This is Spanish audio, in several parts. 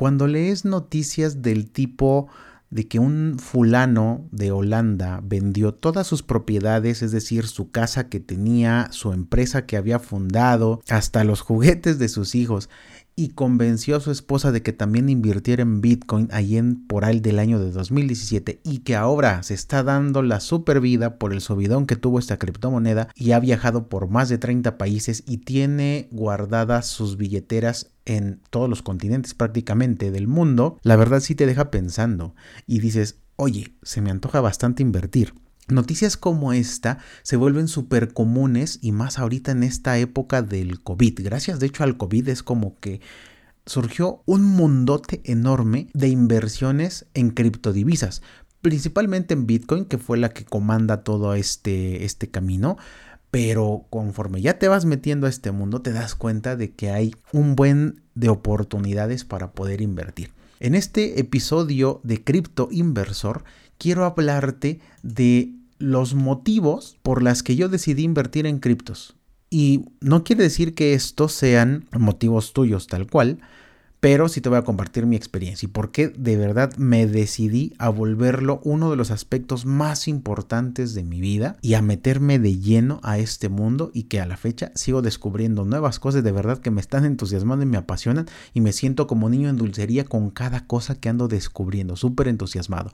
Cuando lees noticias del tipo de que un fulano de Holanda vendió todas sus propiedades, es decir, su casa que tenía, su empresa que había fundado, hasta los juguetes de sus hijos, y convenció a su esposa de que también invirtiera en Bitcoin ahí en por ahí del año de 2017 y que ahora se está dando la super vida por el subidón que tuvo esta criptomoneda y ha viajado por más de 30 países y tiene guardadas sus billeteras en todos los continentes prácticamente del mundo, la verdad sí te deja pensando y dices, oye, se me antoja bastante invertir. Noticias como esta se vuelven súper comunes y más ahorita en esta época del COVID. Gracias de hecho al COVID es como que surgió un mundote enorme de inversiones en criptodivisas, principalmente en Bitcoin, que fue la que comanda todo este, este camino. Pero conforme ya te vas metiendo a este mundo, te das cuenta de que hay un buen de oportunidades para poder invertir. En este episodio de Cripto Inversor, quiero hablarte de los motivos por las que yo decidí invertir en criptos. Y no quiere decir que estos sean motivos tuyos tal cual, pero sí te voy a compartir mi experiencia y por qué de verdad me decidí a volverlo uno de los aspectos más importantes de mi vida y a meterme de lleno a este mundo y que a la fecha sigo descubriendo nuevas cosas de verdad que me están entusiasmando y me apasionan y me siento como niño en dulcería con cada cosa que ando descubriendo, súper entusiasmado.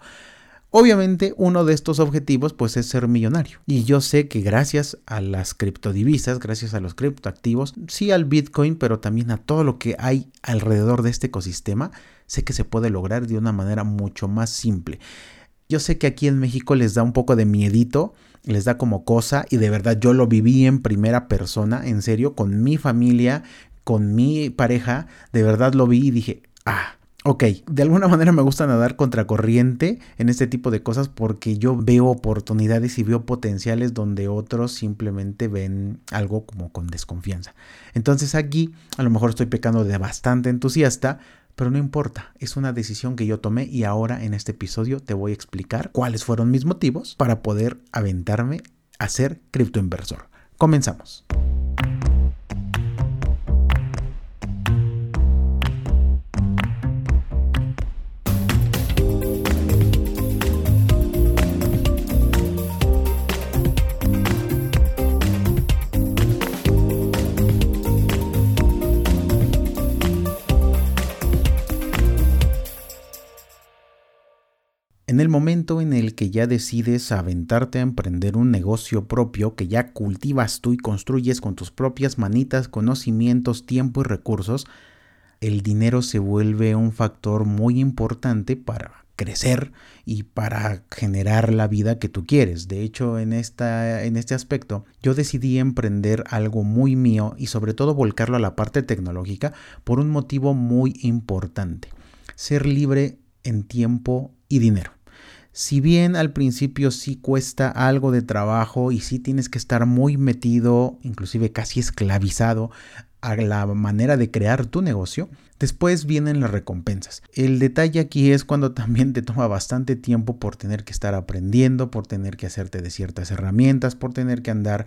Obviamente uno de estos objetivos pues es ser millonario. Y yo sé que gracias a las criptodivisas, gracias a los criptoactivos, sí al Bitcoin, pero también a todo lo que hay alrededor de este ecosistema, sé que se puede lograr de una manera mucho más simple. Yo sé que aquí en México les da un poco de miedito, les da como cosa y de verdad yo lo viví en primera persona, en serio, con mi familia, con mi pareja, de verdad lo vi y dije, ah, Ok, de alguna manera me gusta nadar contracorriente en este tipo de cosas porque yo veo oportunidades y veo potenciales donde otros simplemente ven algo como con desconfianza. Entonces aquí a lo mejor estoy pecando de bastante entusiasta, pero no importa, es una decisión que yo tomé y ahora en este episodio te voy a explicar cuáles fueron mis motivos para poder aventarme a ser criptoinversor. Comenzamos. En el momento en el que ya decides aventarte a emprender un negocio propio que ya cultivas tú y construyes con tus propias manitas, conocimientos, tiempo y recursos, el dinero se vuelve un factor muy importante para crecer y para generar la vida que tú quieres. De hecho, en, esta, en este aspecto, yo decidí emprender algo muy mío y sobre todo volcarlo a la parte tecnológica por un motivo muy importante. Ser libre en tiempo y dinero. Si bien al principio sí cuesta algo de trabajo y sí tienes que estar muy metido, inclusive casi esclavizado a la manera de crear tu negocio, después vienen las recompensas. El detalle aquí es cuando también te toma bastante tiempo por tener que estar aprendiendo, por tener que hacerte de ciertas herramientas, por tener que andar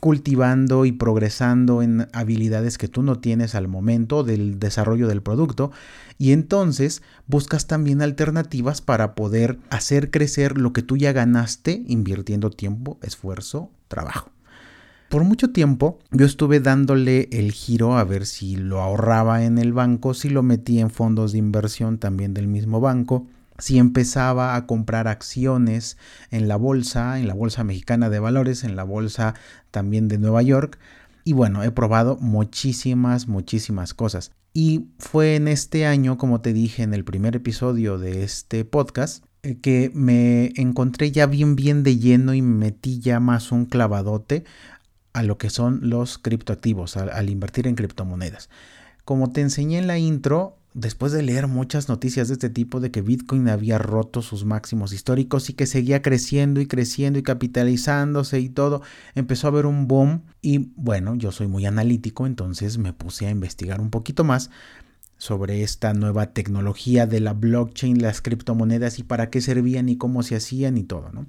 cultivando y progresando en habilidades que tú no tienes al momento del desarrollo del producto y entonces buscas también alternativas para poder hacer crecer lo que tú ya ganaste invirtiendo tiempo, esfuerzo, trabajo. Por mucho tiempo yo estuve dándole el giro a ver si lo ahorraba en el banco, si lo metía en fondos de inversión también del mismo banco, si empezaba a comprar acciones en la bolsa, en la bolsa mexicana de valores, en la bolsa también de Nueva York. Y bueno, he probado muchísimas, muchísimas cosas. Y fue en este año, como te dije en el primer episodio de este podcast, eh, que me encontré ya bien, bien de lleno y metí ya más un clavadote a lo que son los criptoactivos, al, al invertir en criptomonedas. Como te enseñé en la intro, después de leer muchas noticias de este tipo de que Bitcoin había roto sus máximos históricos y que seguía creciendo y creciendo y capitalizándose y todo, empezó a haber un boom y bueno, yo soy muy analítico, entonces me puse a investigar un poquito más sobre esta nueva tecnología de la blockchain, las criptomonedas y para qué servían y cómo se hacían y todo, ¿no?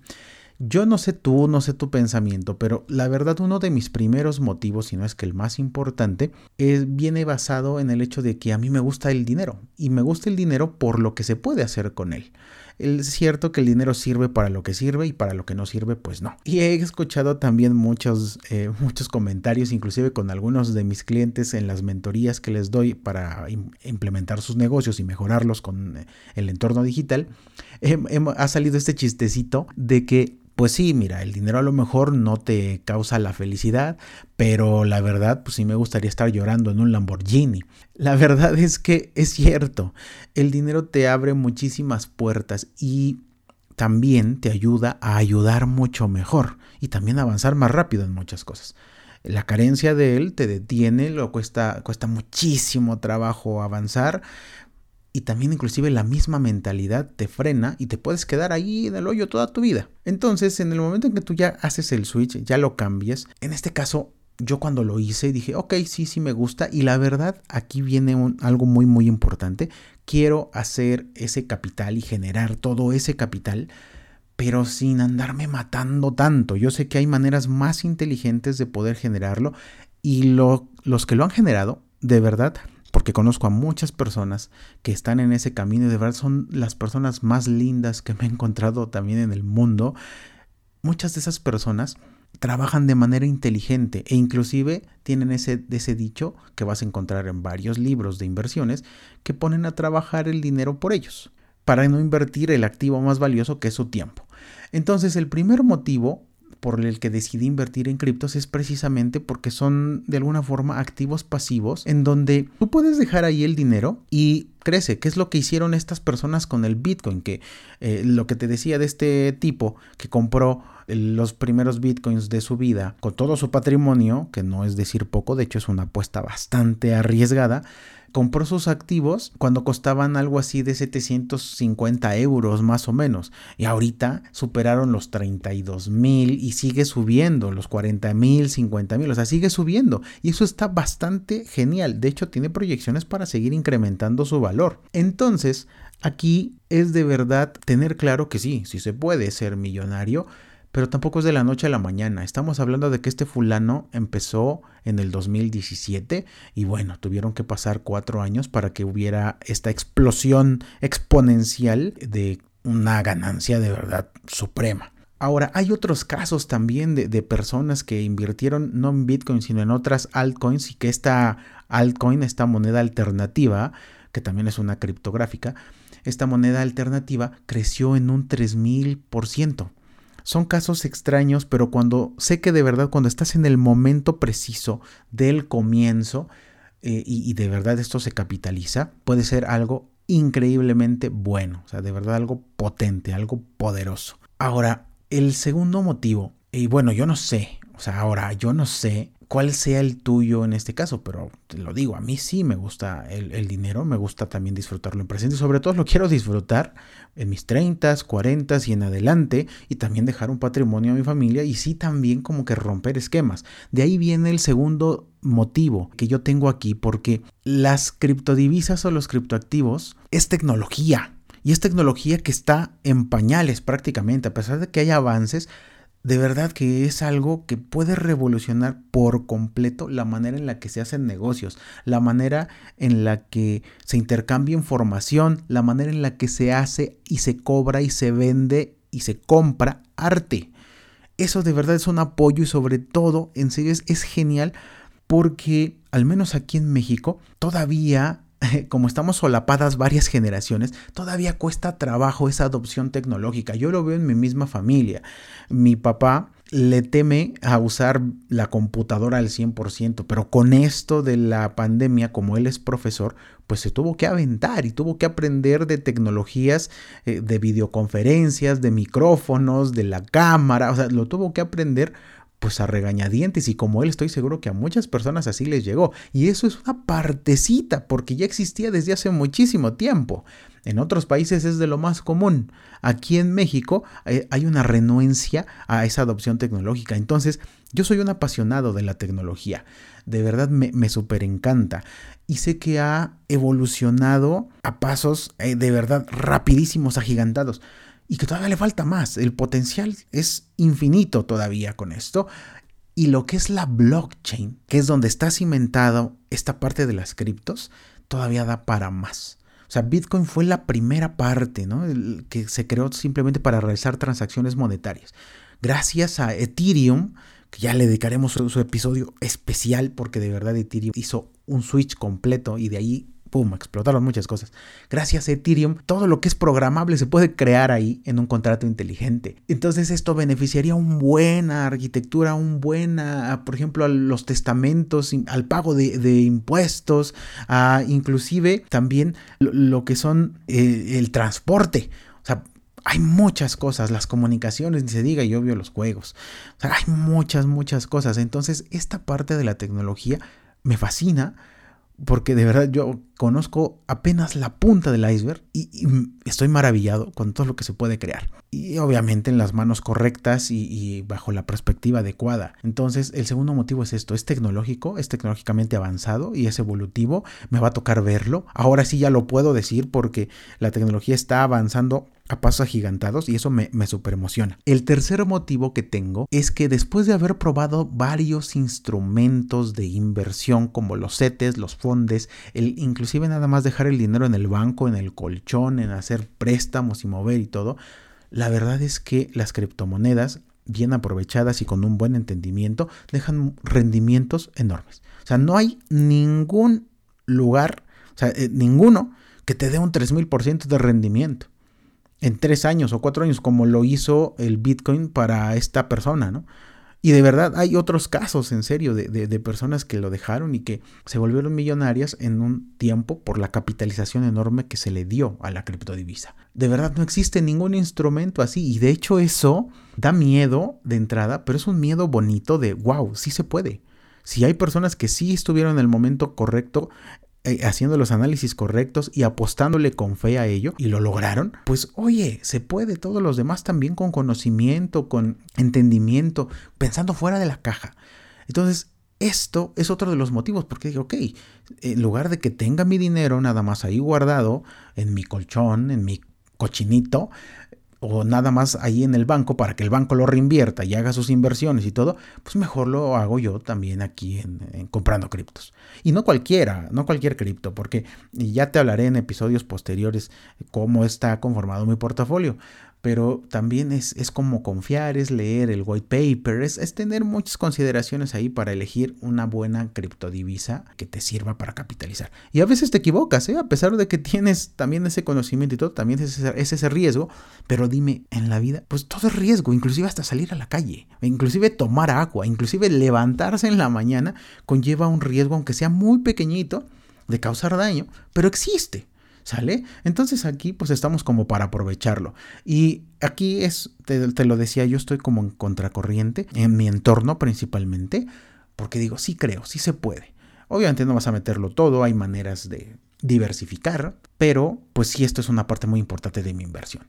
Yo no sé tú, no sé tu pensamiento, pero la verdad uno de mis primeros motivos, si no es que el más importante, es, viene basado en el hecho de que a mí me gusta el dinero y me gusta el dinero por lo que se puede hacer con él. Es cierto que el dinero sirve para lo que sirve y para lo que no sirve, pues no. Y he escuchado también muchos, eh, muchos comentarios, inclusive con algunos de mis clientes en las mentorías que les doy para implementar sus negocios y mejorarlos con eh, el entorno digital. ha salido este chistecito de que pues sí, mira, el dinero a lo mejor no te causa la felicidad, pero la verdad, pues sí me gustaría estar llorando en un Lamborghini. La verdad es que es cierto, el dinero te abre muchísimas puertas y también te ayuda a ayudar mucho mejor y también a avanzar más rápido en muchas cosas. La carencia de él te detiene, lo cuesta, cuesta muchísimo trabajo avanzar, y también inclusive la misma mentalidad te frena y te puedes quedar ahí en el hoyo toda tu vida. Entonces, en el momento en que tú ya haces el switch, ya lo cambias, en este caso yo cuando lo hice dije, ok, sí, sí me gusta y la verdad aquí viene algo muy, muy importante. Quiero hacer ese capital y generar todo ese capital, pero sin andarme matando tanto. Yo sé que hay maneras más inteligentes de poder generarlo y los que lo han generado, de verdad, porque conozco a muchas personas que están en ese camino y de verdad son las personas más lindas que me he encontrado también en el mundo. Muchas de esas personas trabajan de manera inteligente e inclusive tienen ese, ese dicho que vas a encontrar en varios libros de inversiones que ponen a trabajar el dinero por ellos para no invertir el activo más valioso que es su tiempo. Entonces el primer motivo por el que decidí invertir en criptos es precisamente porque son de alguna forma activos pasivos en donde tú puedes dejar ahí el dinero y crece, ¿Qué es lo que hicieron estas personas con el Bitcoin, que eh, lo que te decía de este tipo que compró los primeros bitcoins de su vida con todo su patrimonio, que no es decir poco, de hecho es una apuesta bastante arriesgada, compró sus activos cuando costaban algo así de 750 euros más o menos. Y ahorita superaron los 32 mil y sigue subiendo, los 40 mil, 50 mil, o sea, sigue subiendo. Y eso está bastante genial. De hecho, tiene proyecciones para seguir incrementando su valor. Entonces, aquí es de verdad tener claro que sí, sí se puede ser millonario pero tampoco es de la noche a la mañana. Estamos hablando de que este fulano empezó en el 2017 y bueno, tuvieron que pasar cuatro años para que hubiera esta explosión exponencial de una ganancia de verdad suprema. Ahora, hay otros casos también de, personas que invirtieron no en Bitcoin, sino en otras altcoins y que esta altcoin, esta moneda alternativa, que también es una criptográfica, esta moneda alternativa creció en un 3000%. Son casos extraños, pero cuando sé que de verdad, cuando estás en el momento preciso del comienzo eh, y, y de verdad esto se capitaliza, puede ser algo increíblemente bueno, o sea, de verdad algo potente, algo poderoso. Ahora, el segundo motivo, y bueno, yo no sé, o sea, ahora yo no sé cuál sea el tuyo en este caso, pero te lo digo, a mí sí me gusta el, dinero, me gusta también disfrutarlo en presente, sobre todo lo quiero disfrutar en mis 30, 40 y en adelante, y también dejar un patrimonio a mi familia y sí también como que romper esquemas. De ahí viene el segundo motivo que yo tengo aquí, porque las criptodivisas o los criptoactivos es tecnología. Y es tecnología que está en pañales prácticamente, a pesar de que hay avances, de verdad que es algo que puede revolucionar por completo la manera en la que se hacen negocios, la manera en la que se intercambia información, la manera en la que se hace y se cobra y se vende y se compra arte. Eso de verdad es un apoyo y sobre todo, en serio, es, es genial porque al menos aquí en México todavía como estamos solapadas varias generaciones, todavía cuesta trabajo esa adopción tecnológica. Yo lo veo en mi misma familia. Mi papá le teme a usar la computadora al 100%, pero con esto de la pandemia, como él es profesor, pues se tuvo que aventar y tuvo que aprender de tecnologías eh, de videoconferencias, de micrófonos, de la cámara, o sea, lo tuvo que aprender pues a regañadientes y como él estoy seguro que a muchas personas así les llegó. Y eso es una partecita porque ya existía desde hace muchísimo tiempo. En otros países es de lo más común. Aquí en México eh, hay una renuencia a esa adopción tecnológica. Entonces, yo soy un apasionado de la tecnología. De verdad me, me encanta. Y sé que ha evolucionado a pasos eh, de verdad rapidísimos, agigantados. Y que todavía le falta más. El potencial es infinito todavía con esto. Y lo que es la blockchain, que es donde está cimentado esta parte de las criptos, todavía da para más. O sea, Bitcoin fue la primera parte, ¿no? que se creó simplemente para realizar transacciones monetarias. Gracias a Ethereum, que ya le dedicaremos su, su episodio especial porque de verdad Ethereum hizo un switch completo y de ahí ¡pum!, explotaron muchas cosas. Gracias a Ethereum, todo lo que es programable se puede crear ahí en un contrato inteligente. Entonces esto beneficiaría una buena arquitectura, un buena, por ejemplo, a los testamentos, al pago de, impuestos, a inclusive también lo, que son eh, el transporte. O sea, hay muchas cosas, las comunicaciones, ni se diga, y obvio los juegos. O sea, hay muchas, muchas cosas. Entonces, esta parte de la tecnología me fascina porque de verdad yo conozco apenas la punta del iceberg y, estoy maravillado con todo lo que se puede crear. Y obviamente en las manos correctas y, bajo la perspectiva adecuada. Entonces el segundo motivo es esto, es tecnológico, es tecnológicamente avanzado y es evolutivo. Me va a tocar verlo. Ahora sí ya lo puedo decir porque la tecnología está avanzando a pasos agigantados y eso me, me super emociona. El tercer motivo que tengo es que después de haber probado varios instrumentos de inversión como los CETES, los fondes, el inclusive nada más dejar el dinero en el banco, en el colchón, en hacer préstamos y mover y todo, la verdad es que las criptomonedas bien aprovechadas y con un buen entendimiento dejan rendimientos enormes. O sea, no hay ningún lugar, o sea, eh, ninguno que te dé un 3000% de rendimiento en tres años o cuatro años, como lo hizo el Bitcoin para esta persona, ¿no? Y de verdad hay otros casos, en serio, de, de, personas que lo dejaron y que se volvieron millonarias en un tiempo por la capitalización enorme que se le dio a la criptodivisa. De verdad no existe ningún instrumento así y de hecho eso da miedo de entrada, pero es un miedo bonito de, wow, sí se puede. Si hay personas que sí estuvieron en el momento correcto, haciendo los análisis correctos y apostándole con fe a ello y lo lograron, pues oye, se puede, todos los demás también con conocimiento, con entendimiento, pensando fuera de la caja. Entonces, esto es otro de los motivos, porque digo, ok, en lugar de que tenga mi dinero nada más ahí guardado en mi colchón, en mi cochinito, o nada más ahí en el banco para que el banco lo reinvierta y haga sus inversiones y todo, pues mejor lo hago yo también aquí en, comprando criptos. Y no cualquiera, no cualquier cripto, porque ya te hablaré en episodios posteriores cómo está conformado mi portafolio pero también es, es, como confiar, es leer el white paper, es, tener muchas consideraciones ahí para elegir una buena criptodivisa que te sirva para capitalizar. Y a veces te equivocas, ¿eh? a pesar de que tienes también ese conocimiento y todo, también es ese, es ese riesgo, pero dime, en la vida, pues todo es riesgo, inclusive hasta salir a la calle, inclusive tomar agua, inclusive levantarse en la mañana conlleva un riesgo, aunque sea muy pequeñito, de causar daño, pero existe. ¿Sale? Entonces aquí pues estamos como para aprovecharlo. Y aquí es, te, lo decía, yo estoy como en contracorriente, en mi entorno principalmente, porque digo, sí creo, sí se puede. Obviamente no vas a meterlo todo, hay maneras de diversificar, pero pues sí esto es una parte muy importante de mi inversión.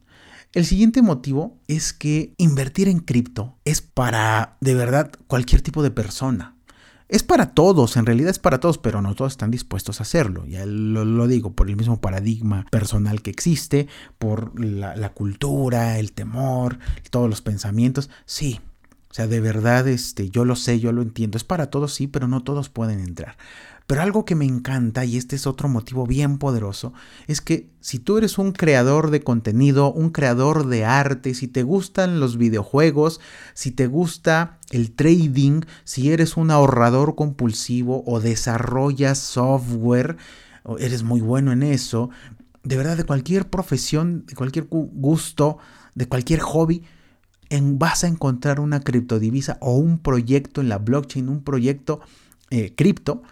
El siguiente motivo es que invertir en cripto es para de verdad cualquier tipo de persona. Es para todos, en realidad es para todos, pero no todos están dispuestos a hacerlo. Ya lo, digo, por el mismo paradigma personal que existe, por la, cultura, el temor, todos los pensamientos. Sí, o sea, de verdad, este, yo lo sé, yo lo entiendo. Es para todos, sí, pero no todos pueden entrar. Pero algo que me encanta, y este es otro motivo bien poderoso, es que si tú eres un creador de contenido, un creador de arte, si te gustan los videojuegos, si te gusta el trading, si eres un ahorrador compulsivo o desarrollas software, o eres muy bueno en eso, de verdad de cualquier profesión, de cualquier gusto, de cualquier hobby, en, vas a encontrar una criptodivisa o un proyecto en la blockchain, un proyecto eh, cripto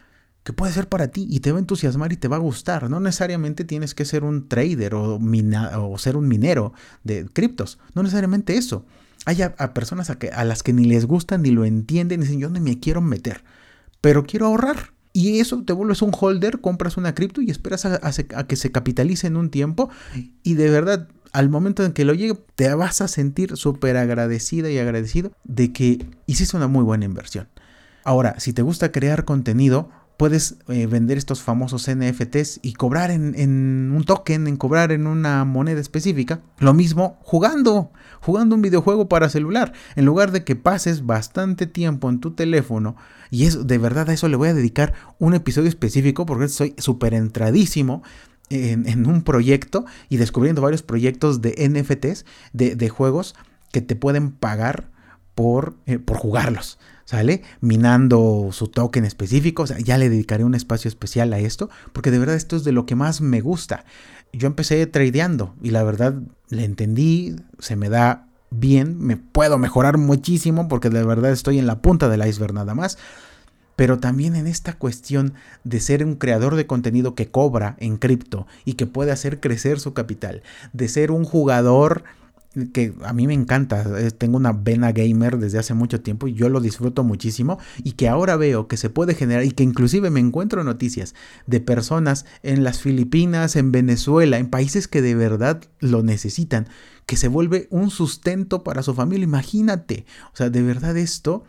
que puede ser para ti y te va a entusiasmar y te va a gustar. No necesariamente tienes que ser un trader o, o ser un minero de criptos. No necesariamente eso. Hay a, personas a, que, a, las que ni les gusta ni lo entienden y dicen yo no me quiero meter, pero quiero ahorrar. Y eso te vuelves un holder, compras una cripto y esperas a, a que se capitalice en un tiempo y de verdad al momento en que lo llegue te vas a sentir súper agradecida y agradecido de que hiciste una muy buena inversión. Ahora, si te gusta crear contenido, puedes eh, vender estos famosos NFTs y cobrar en, un token, en cobrar en una moneda específica. Lo mismo jugando, jugando un videojuego para celular. En lugar de que pases bastante tiempo en tu teléfono, y es de verdad a eso le voy a dedicar un episodio específico porque soy súper entradísimo en, un proyecto y descubriendo varios proyectos de NFTs, de, juegos que te pueden pagar por, eh, por jugarlos. ¿Sale? Minando su token específico, o sea, ya le dedicaré un espacio especial a esto, porque de verdad esto es de lo que más me gusta. Yo empecé tradeando y la verdad le entendí, se me da bien, me puedo mejorar muchísimo porque de verdad estoy en la punta del iceberg nada más. Pero también en esta cuestión de ser un creador de contenido que cobra en cripto y que puede hacer crecer su capital, de ser un jugador que a mí me encanta, eh, tengo una vena gamer desde hace mucho tiempo y yo lo disfruto muchísimo y que ahora veo que se puede generar y que inclusive me encuentro noticias de personas en las Filipinas, en Venezuela, en países que de verdad lo necesitan, que se vuelve un sustento para su familia, imagínate, o sea, de verdad esto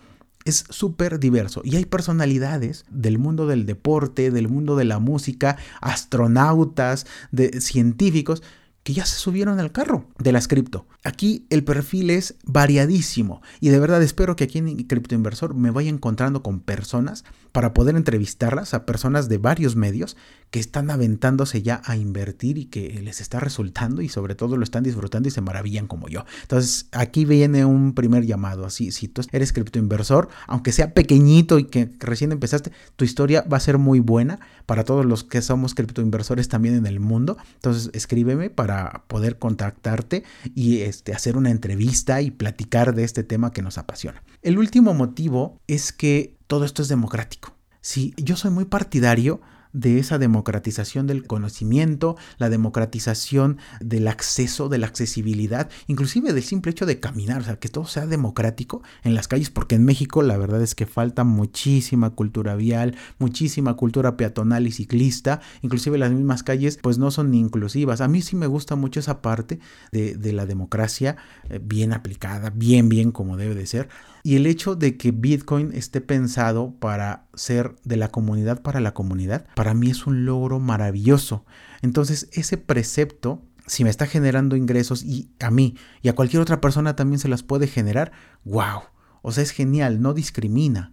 es súper diverso y hay personalidades del mundo del deporte, del mundo de la música, astronautas, de científicos que ya se subieron al carro de las cripto. Aquí el perfil es variadísimo y de verdad espero que aquí en Cripto Inversor me vaya encontrando con personas para poder entrevistarlas a personas de varios medios que están aventándose ya a invertir y que les está resultando y sobre todo lo están disfrutando y se maravillan como yo. Entonces aquí viene un primer llamado, así si tú eres criptoinversor, aunque sea pequeñito y que recién empezaste, tu historia va a ser muy buena para todos los que somos criptoinversores también en el mundo. Entonces escríbeme para poder contactarte y este, hacer una entrevista y platicar de este tema que nos apasiona. El último motivo es que todo esto es democrático. Sí, yo soy muy partidario de esa democratización del conocimiento, la democratización del acceso, de la accesibilidad, inclusive del simple hecho de caminar, o sea, que todo sea democrático en las calles, porque en México la verdad es que falta muchísima cultura vial, muchísima cultura peatonal y ciclista, inclusive las mismas calles pues no son inclusivas. A mí sí me gusta mucho esa parte de, de la democracia eh, bien aplicada, bien, bien como debe de ser. Y el hecho de que Bitcoin esté pensado para ser de la comunidad para la comunidad, para mí es un logro maravilloso. Entonces, ese precepto, si me está generando ingresos y a mí y a cualquier otra persona también se las puede generar, wow. O sea, es genial, no discrimina.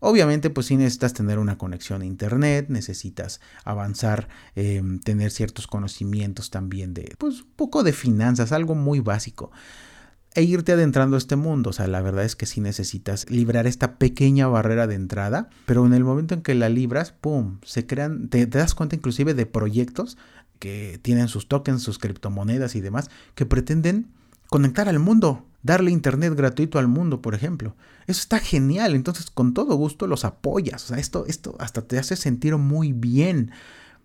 Obviamente, pues sí necesitas tener una conexión a Internet, necesitas avanzar, em, tener ciertos conocimientos también de, pues, un poco de finanzas, algo muy básico e irte adentrando a este mundo. O sea, la verdad es que sí necesitas librar esta pequeña barrera de entrada, pero en el momento en que la libras, ¡pum! Se crean, te, das cuenta inclusive de proyectos que tienen sus tokens, sus criptomonedas y demás, que pretenden conectar al mundo, darle internet gratuito al mundo, por ejemplo. Eso está genial, entonces con todo gusto los apoyas. O sea, esto, esto hasta te hace sentir muy bien,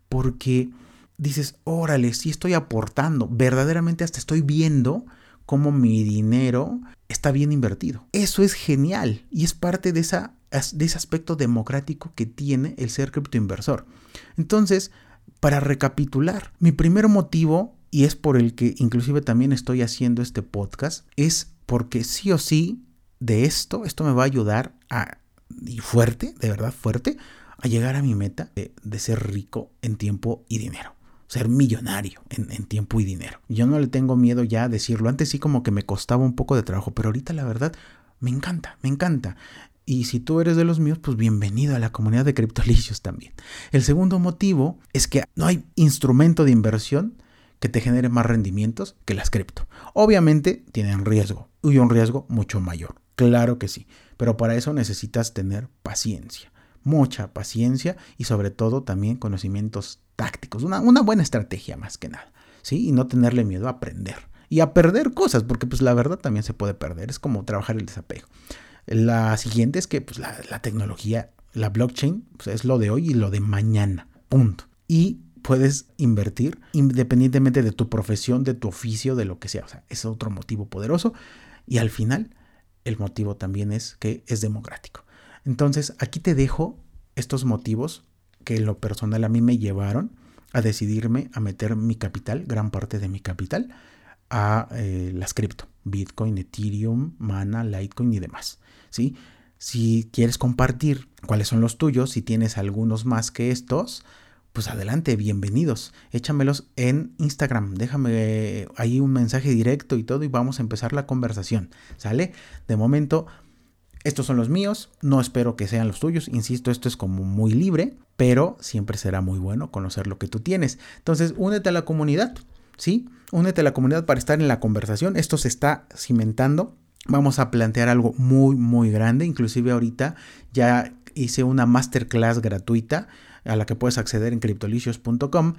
porque dices, órale, sí estoy aportando, verdaderamente hasta estoy viendo cómo mi dinero está bien invertido. Eso es genial y es parte de, de ese aspecto democrático que tiene el ser criptoinversor. Entonces, para recapitular, mi primer motivo, y es por el que inclusive también estoy haciendo este podcast, es porque sí o sí de esto, esto me va a ayudar a, y fuerte, de verdad fuerte, a llegar a mi meta de ser rico en tiempo y dinero ser millonario en, tiempo y dinero. Yo no le tengo miedo ya a decirlo. Antes sí como que me costaba un poco de trabajo, pero ahorita la verdad me encanta, me encanta. Y si tú eres de los míos, pues bienvenido a la comunidad de criptolicios también. El segundo motivo es que no hay instrumento de inversión que te genere más rendimientos que las cripto. Obviamente tienen riesgo y un riesgo mucho mayor. Claro que sí, pero para eso necesitas tener paciencia, mucha paciencia y sobre todo también conocimientos tácticos, una, buena estrategia más que nada, ¿sí? Y no tenerle miedo a aprender y a perder cosas, porque pues la verdad también se puede perder, es como trabajar el desapego. La siguiente es que pues, la, tecnología, la blockchain, pues, es lo de hoy y lo de mañana, punto. Y puedes invertir independientemente de tu profesión, de tu oficio, de lo que sea. O sea, es otro motivo poderoso. Y al final, el motivo también es que es democrático. Entonces, aquí te dejo estos motivos que lo personal a mí me llevaron a decidirme a meter mi capital, gran parte de mi capital, a eh, las cripto, Bitcoin, Ethereum, Mana, Litecoin y demás. ¿sí? Si quieres compartir cuáles son los tuyos, si tienes algunos más que estos, pues adelante, bienvenidos. Échamelos en Instagram. Déjame ahí un mensaje directo y todo y vamos a empezar la conversación. ¿Sale? De momento, estos son los míos. No espero que sean los tuyos. Insisto, esto es como muy libre, pero siempre será muy bueno conocer lo que tú tienes. Entonces, únete a la comunidad. ¿Sí? Únete a la comunidad para estar en la conversación. Esto se está cimentando vamos a plantear algo muy, muy grande. Inclusive ahorita ya hice una masterclass gratuita a la que puedes acceder en criptolicios.com,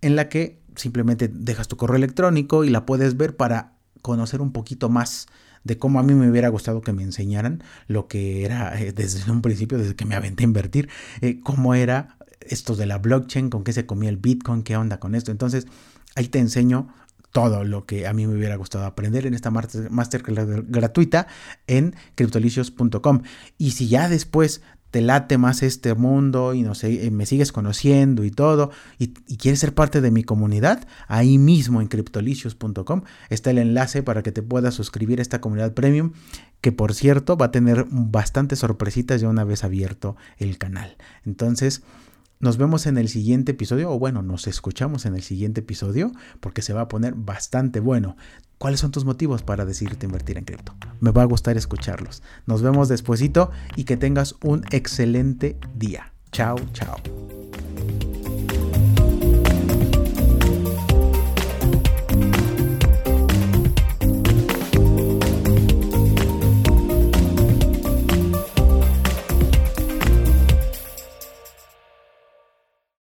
en la que simplemente dejas tu correo electrónico y la puedes ver para conocer un poquito más de cómo a mí me hubiera gustado que me enseñaran lo que era eh, desde un principio, desde que me aventé a invertir, eh, cómo era esto de la blockchain, con qué se comía el Bitcoin, qué onda con esto. Entonces, ahí te enseño todo lo que a mí me hubiera gustado aprender en esta masterclass gratuita en criptolicios.com. Y si ya después te late más este mundo y no sé, me sigues conociendo y todo, y, quieres ser parte de mi comunidad, ahí mismo en criptolicios.com está el enlace para que te puedas suscribir a esta comunidad premium, que por cierto va a tener bastantes sorpresitas ya una vez abierto el canal. Entonces, nos vemos en el siguiente episodio, o bueno, nos escuchamos en el siguiente episodio, porque se va a poner bastante bueno. ¿Cuáles son tus motivos para decidirte invertir en cripto? Me va a gustar escucharlos. Nos vemos despuesito y que tengas un excelente día. Chao, chao.